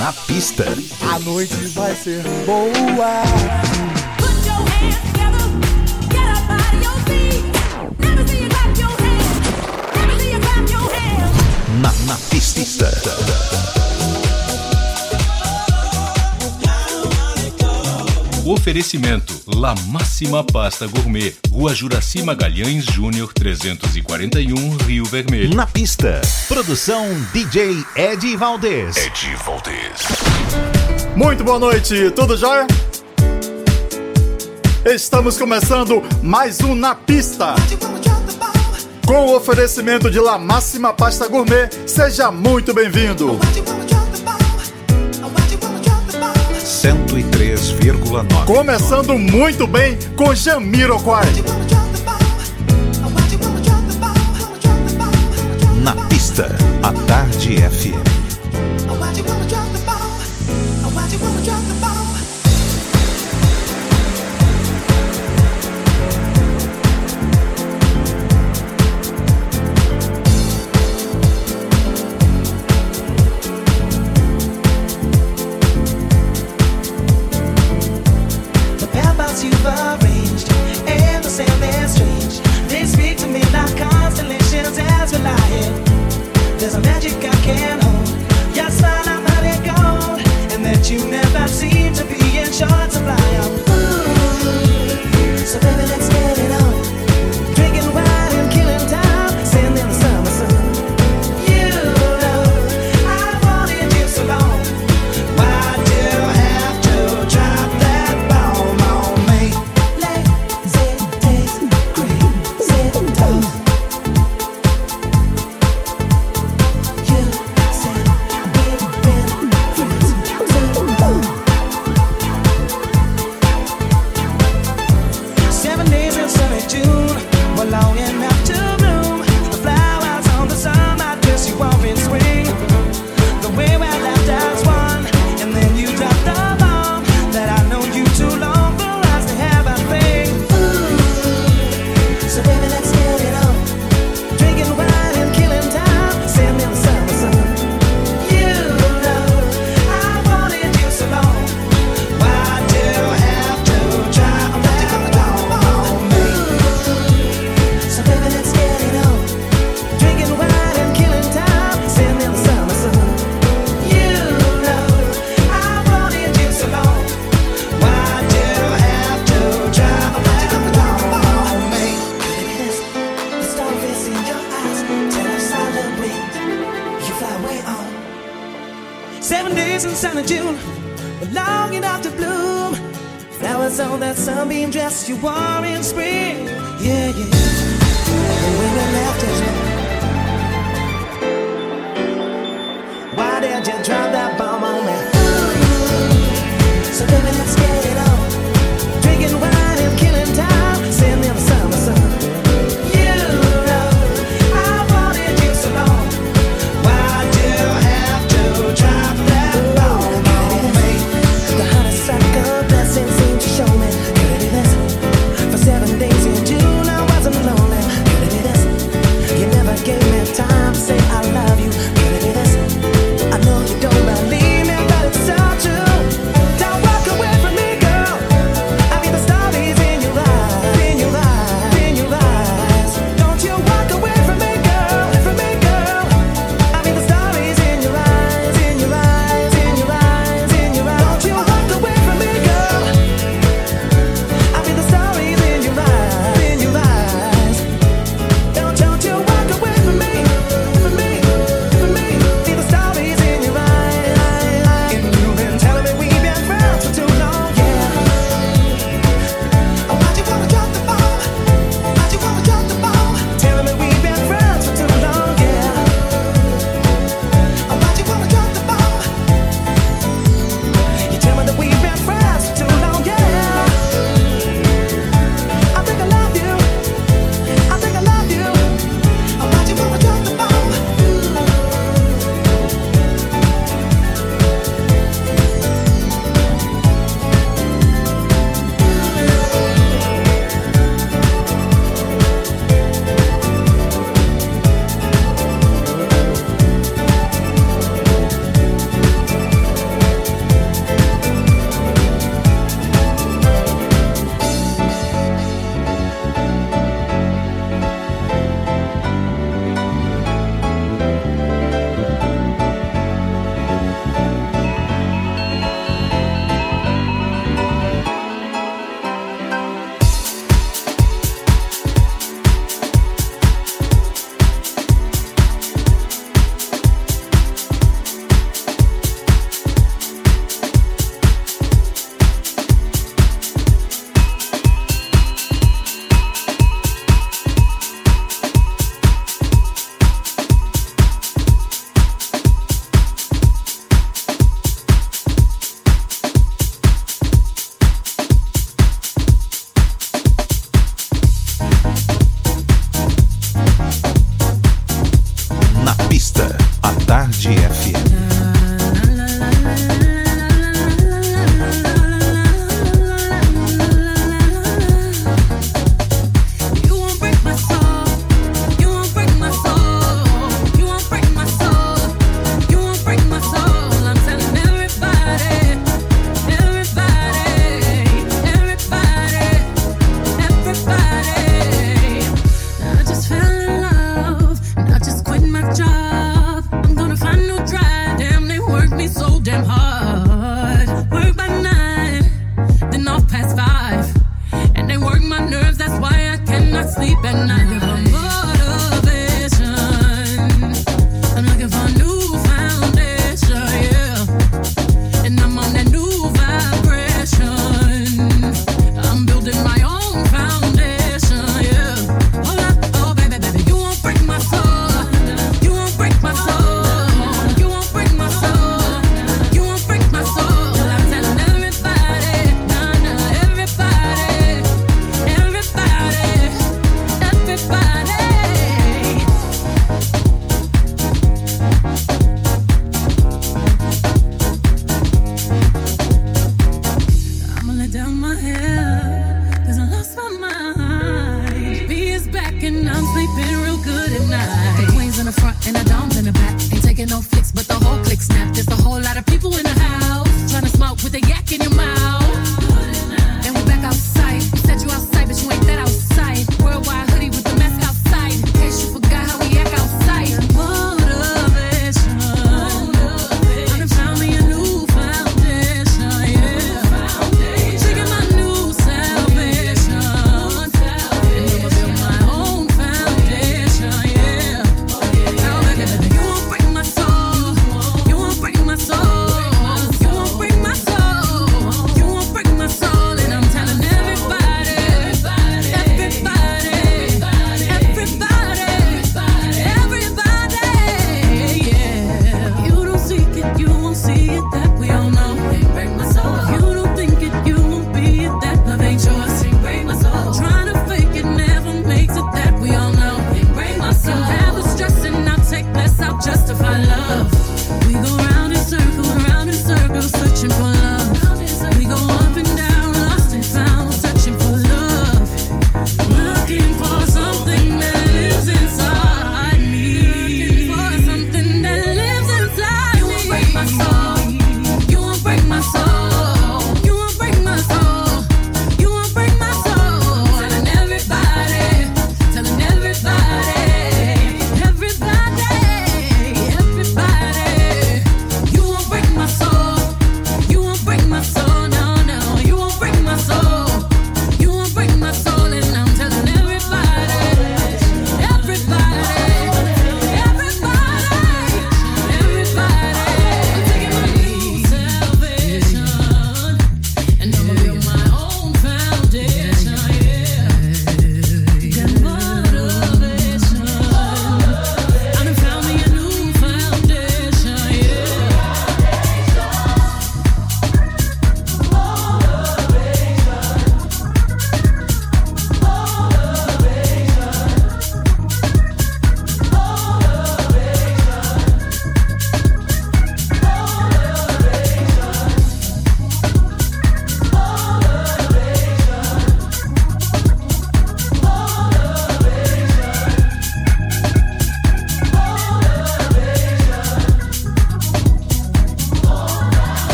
Na pista. A noite vai ser boa. Oferecimento: La Máxima Pasta Gourmet, Rua Juraci Magalhães Júnior 341, Rio Vermelho. Na pista, produção DJ Ed Valdez. Ed Valdez. Muito boa noite, tudo jóia? Estamos começando mais um Na Pista. Com o oferecimento de La Máxima Pasta Gourmet, seja muito bem-vindo. Começando muito bem com Jamiroquai. Na pista, a Tarde FM.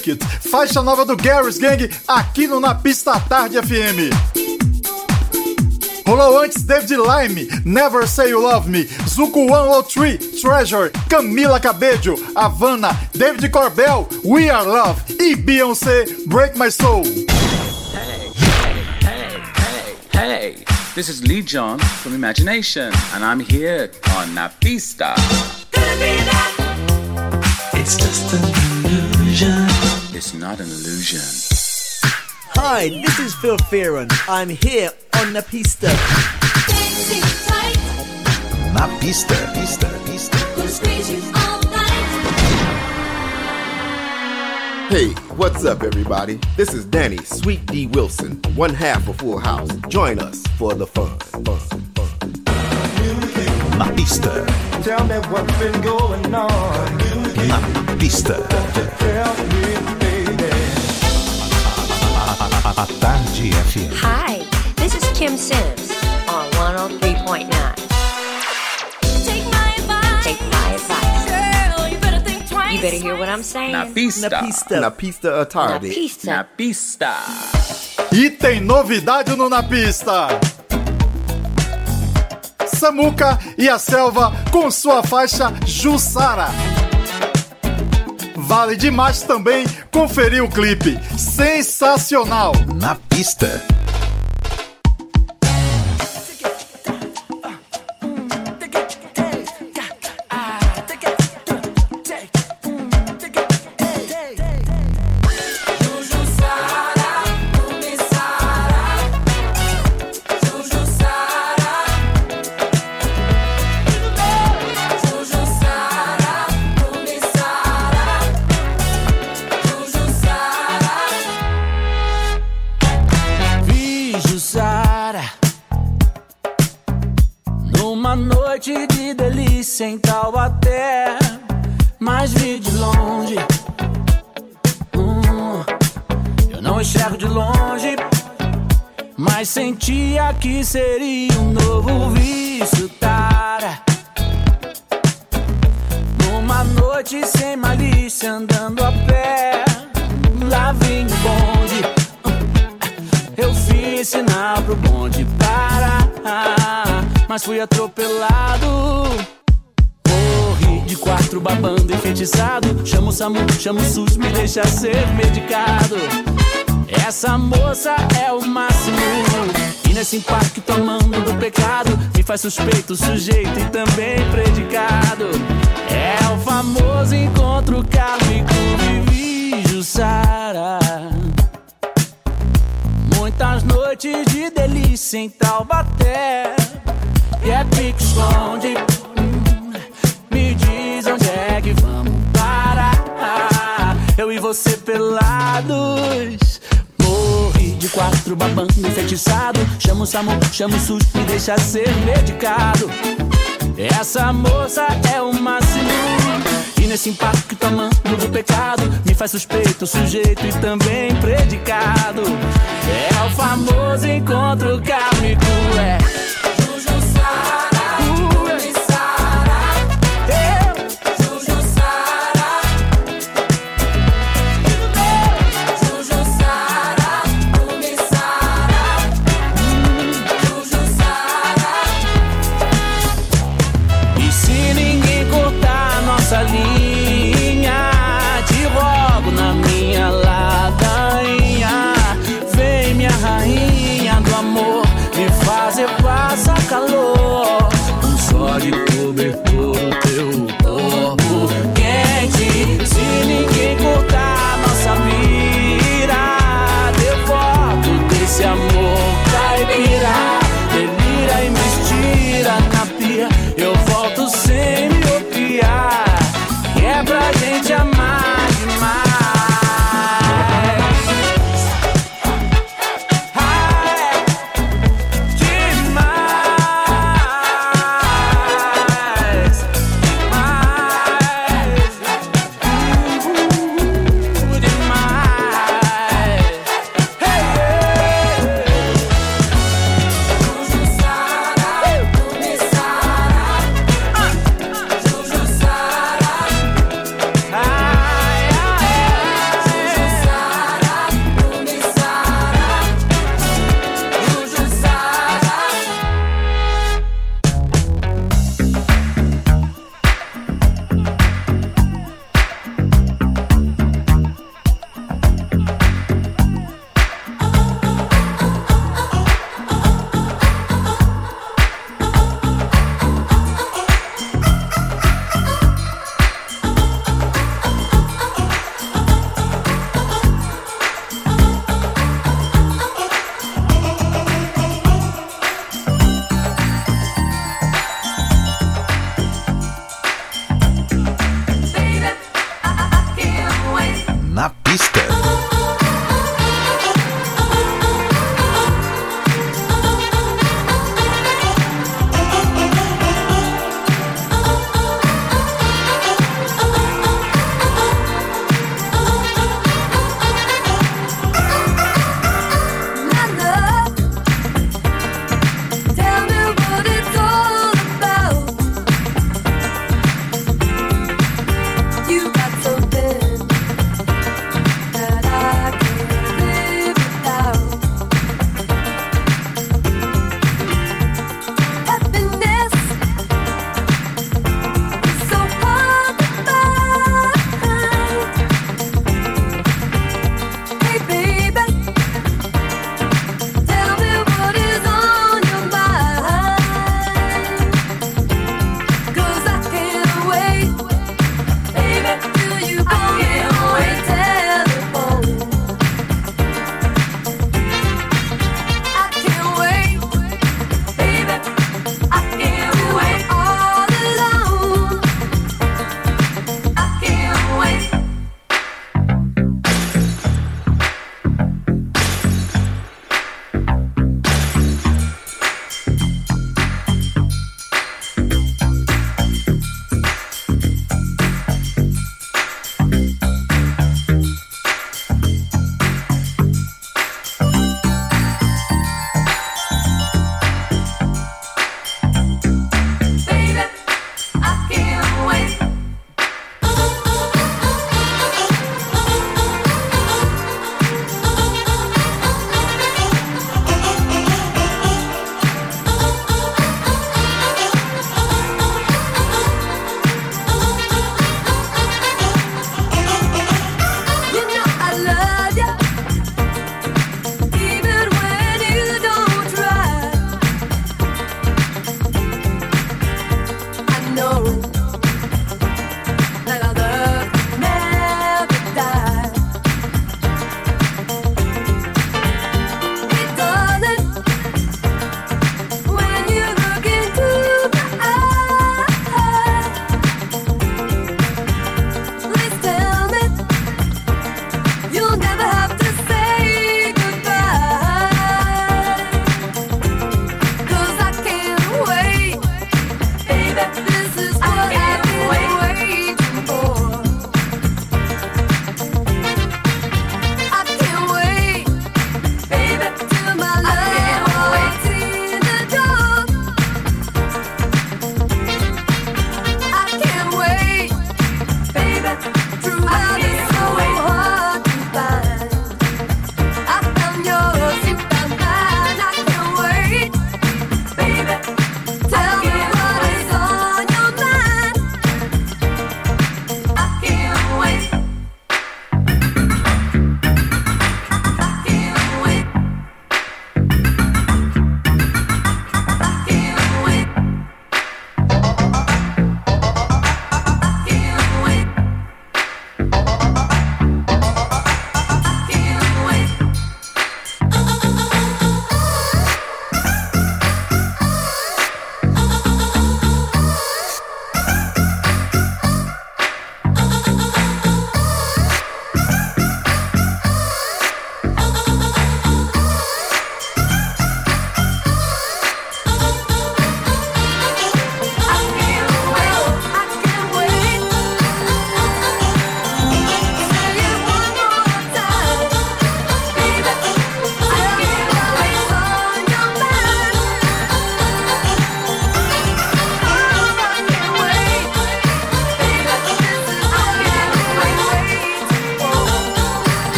Break It, faixa nova do Garry's Gang aqui no Na Pista Tarde FM. Rolou antes David Lime, Never Say You Love Me, Zuko 103, Treasure, Camila Cabello, Havana, David Corbell, We Are Love e Beyoncé, Break My Soul. Hey, hey, hey, hey, this is Lee John from Imagination, and I'm here on Na Pista. It's just illusion. It's not an illusion. Hi, this is Phil Fearon. I'm here on the pista. Na pista, pista, pista. Hey, what's up, everybody? This is Danny Sweet D Wilson, one half of Full House. Join us for the fun. fun, fun. Na pista. Tell me what's been going on. Na pista. A Tarde FM. Hi, this is Kim Sims on 103.9. Take my advice. Take my advice. Girl, you better think twice. You better hear what I'm saying. Na pista. Na pista. Na pista à tarde. Na pista. Na pista. E tem novidade no Na Pista! Samuca e a Selva com sua faixa Jussara. Vale demais também conferir o clipe. Sensacional! Na pista. Sentia que seria um novo vício, Tara Numa noite sem malícia andando a pé Lá vinha o bonde eu fiz sinal pro bonde parar, mas fui atropelado. Corri de quatro babando enfeitiçado. Chama o SAMU, chama o SUS, me deixa ser medicado. Essa moça é o máximo. E nesse impacto tomando do pecado, me faz suspeito, sujeito e também predicado. É o famoso encontro kármico, vivi Jussara. Muitas noites de delícia em Taubaté E é pique esconde Me diz onde é que vamos parar Eu e você pelados de quatro babando enfeitiçado Chama o SAMU, chama o SUS Me deixa ser medicado. Essa moça é o máximo. E nesse impacto tomando do pecado Me faz suspeito, sujeito e também predicado. É o famoso encontro kármico É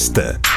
pista.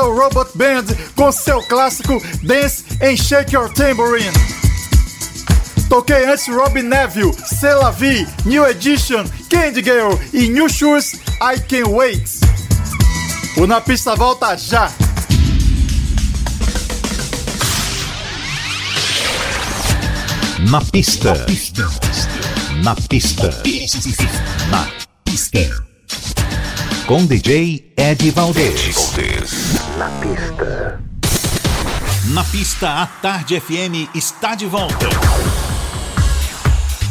Universal Robot Band com seu clássico Dance and Shake Your Tambourine. Toquei antes Robin Neville, Cela V, New Edition, Candy Girl e New Shoes I Can Wait. O Na Pista volta já! Na pista. Na pista. Na pista. Com DJ Ed Valdez. Na pista. Na pista, a Tarde FM está de volta.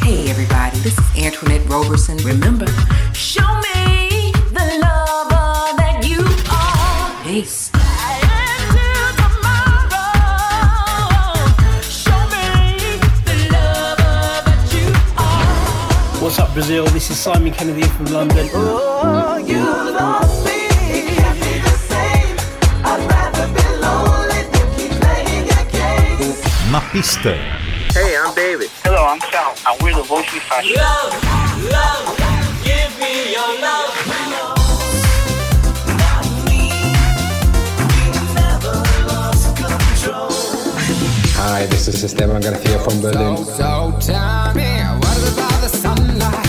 Hey everybody, this is Antoinette Roberson. Remember, show me the lover that you are. Peace. What's up, Brazil? This is Simon Kennedy from London. Oh, Na pista. Hey, I'm David. Hello, I'm Sal, and we're the Voice We Fashion. Love, love, give me your love. Hi, this is Esteban Garcia from Berlin. So tell me, what is it about the sunlight?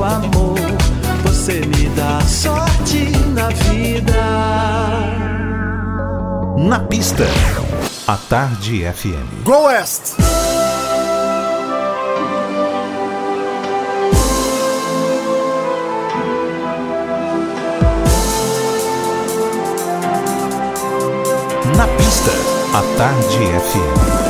meu amor. Você me dá sorte na vida. Na pista, a Tarde FM. Go West! Na pista, a Tarde FM.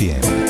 100.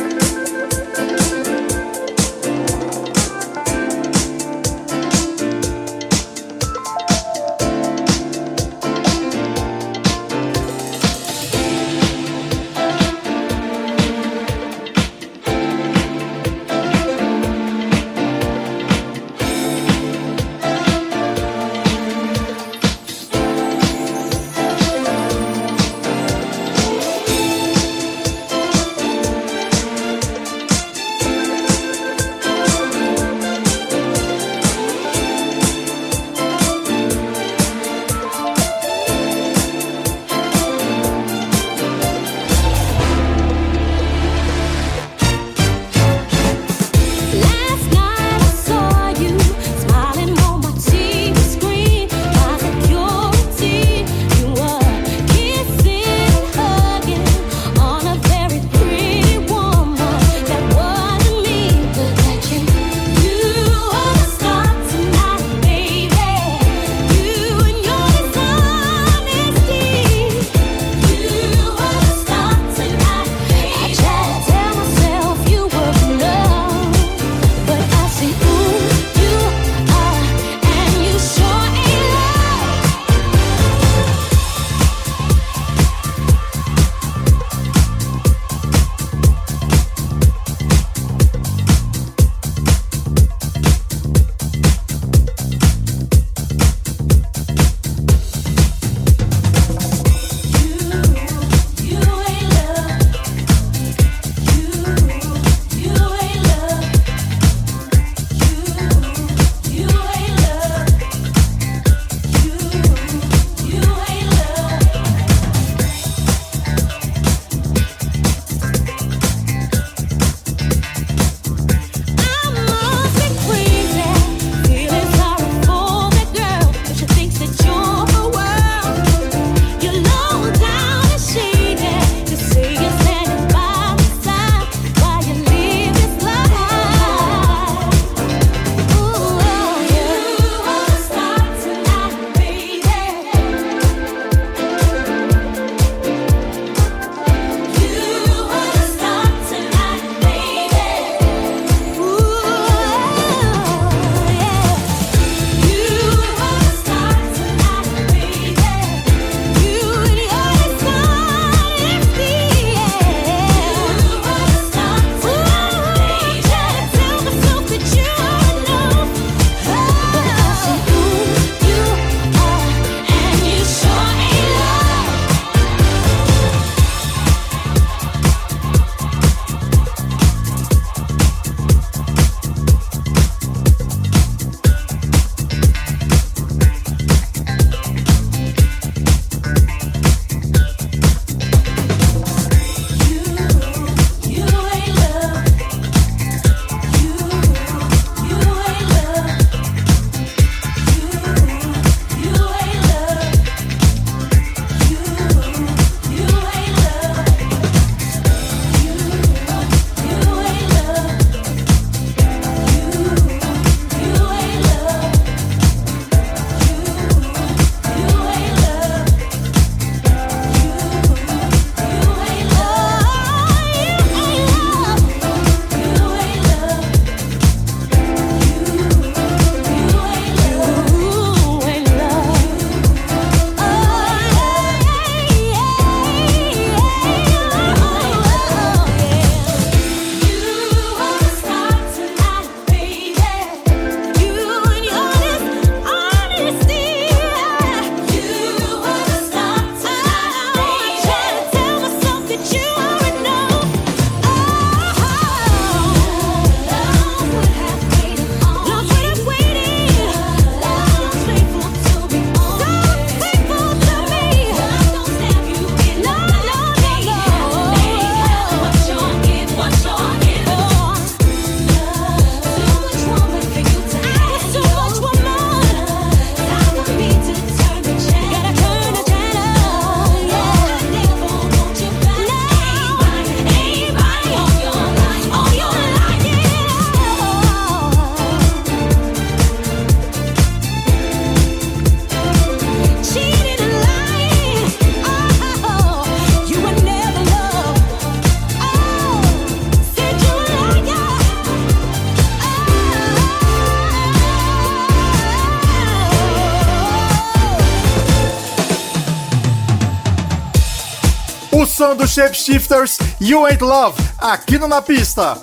Som do Shapeshifters, You Ain't Love, aqui no Na Pista.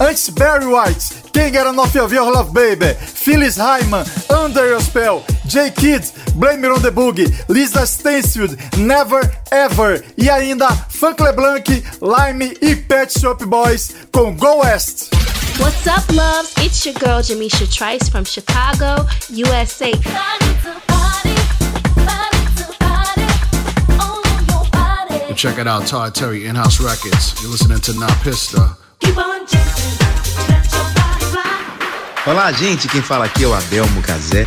Antes Barry White, Can't Get Enough of Your Love Baby, Phyllis Hyman, Under Your Spell, J Kidd, Blame It on the Boogie, Lisa Stansfield, Never Ever e ainda Funk LeBlanc, Lime e Pet Shop Boys com Go West. What's up, loves? It's your girl Jamisha Trice from Chicago, USA. And check it out, Todd Terry, In-House Records. You're listening to Napista. Olá, gente. Quem fala aqui é o Adelmo Cazé.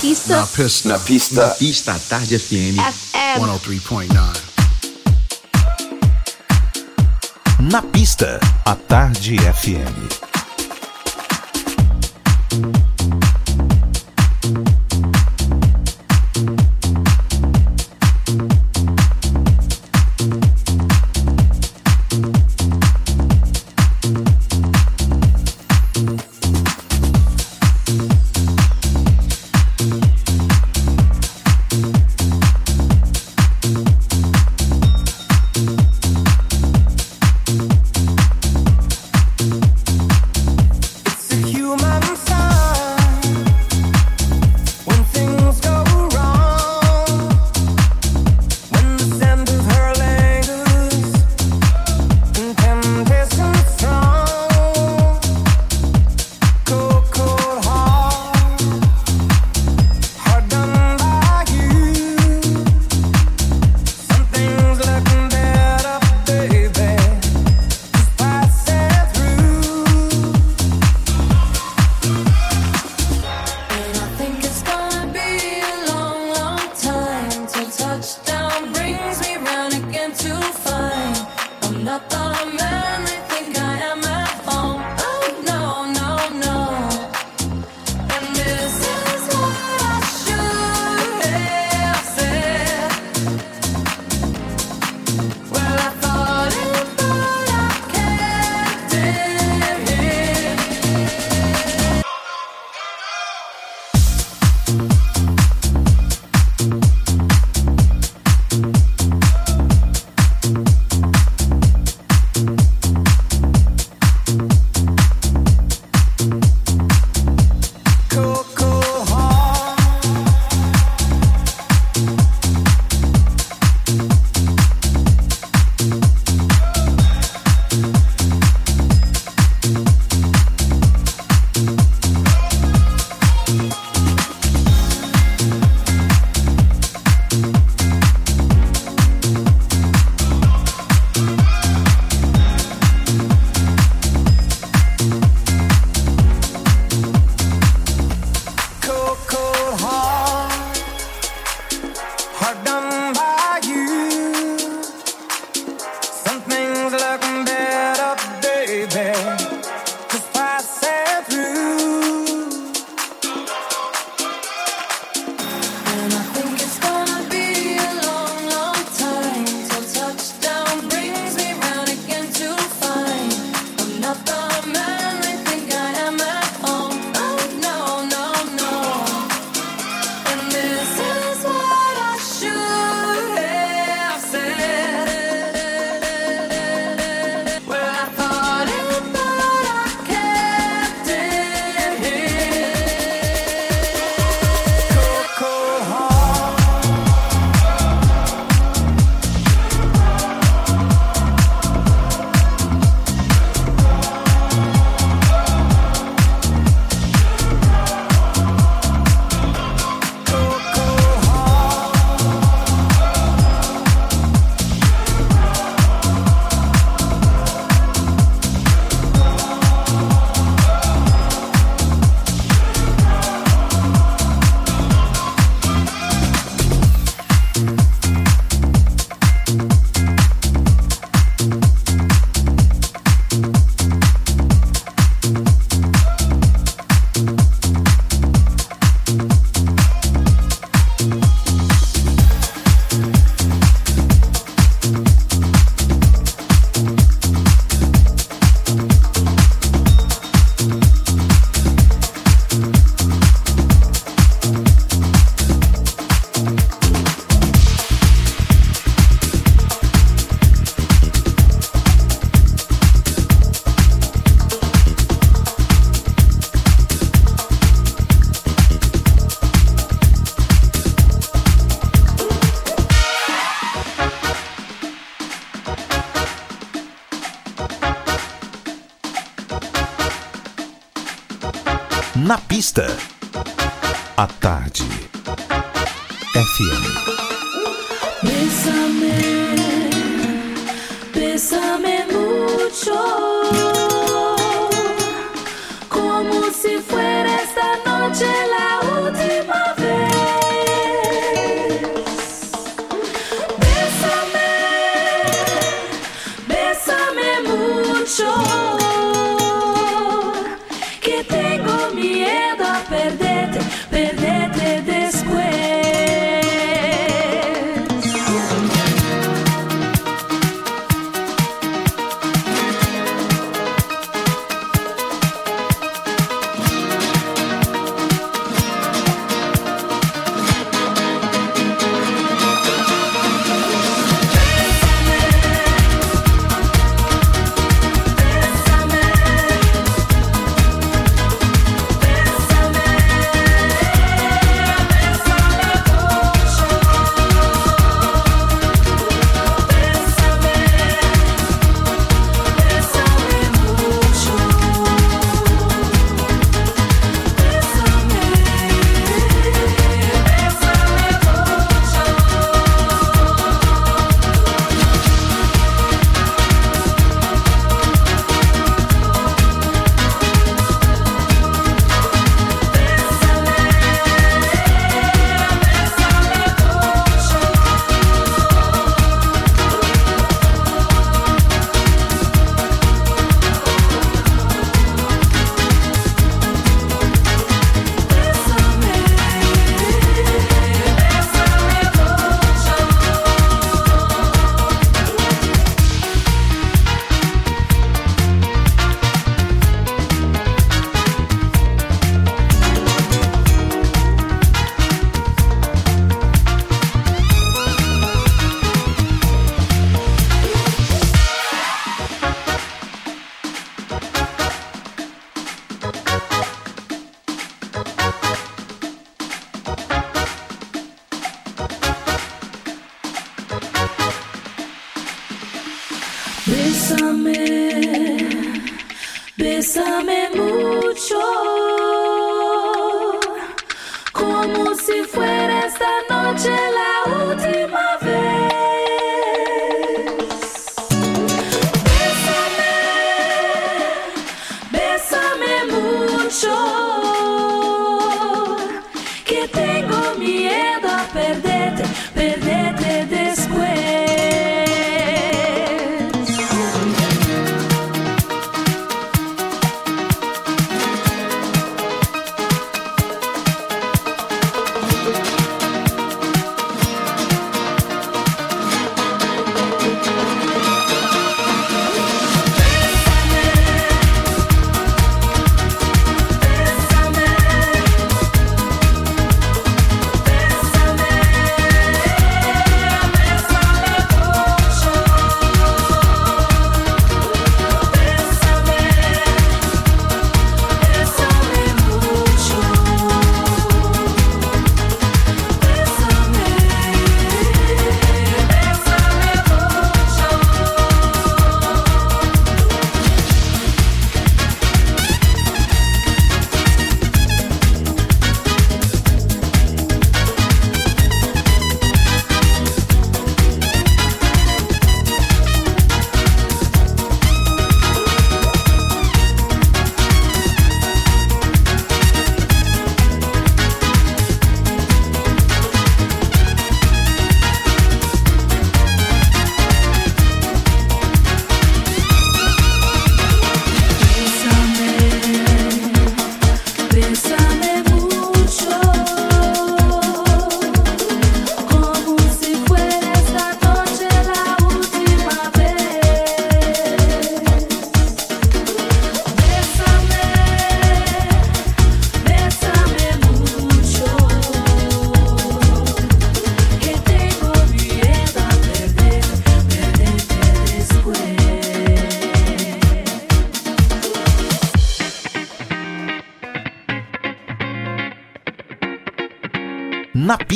pista. Na Pista. Na Pista. Na Pista Tarde FM. FM. 103.9. Na pista, a Tarde FM.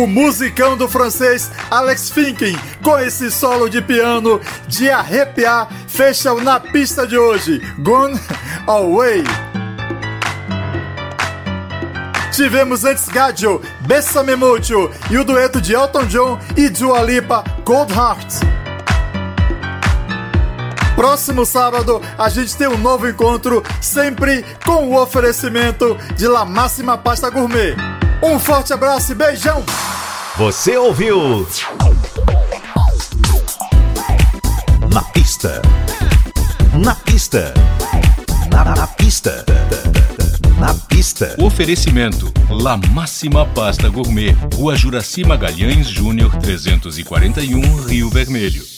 O musicão do francês Alex Finken, com esse solo de piano de arrepiar, fecha o na pista de hoje. Gone Away. Tivemos antes Gadio, Bessame Mucho e o dueto de Elton John e Dua Lipa, Cold Heart. Próximo sábado a gente tem um novo encontro, sempre com o oferecimento de La Máxima Pasta Gourmet. Um forte abraço e beijão! Você ouviu? Na pista. Na pista. Na, na pista. Na pista. Oferecimento: La Máxima Pasta Gourmet, Rua Juraci Magalhães Júnior 341, Rio Vermelho.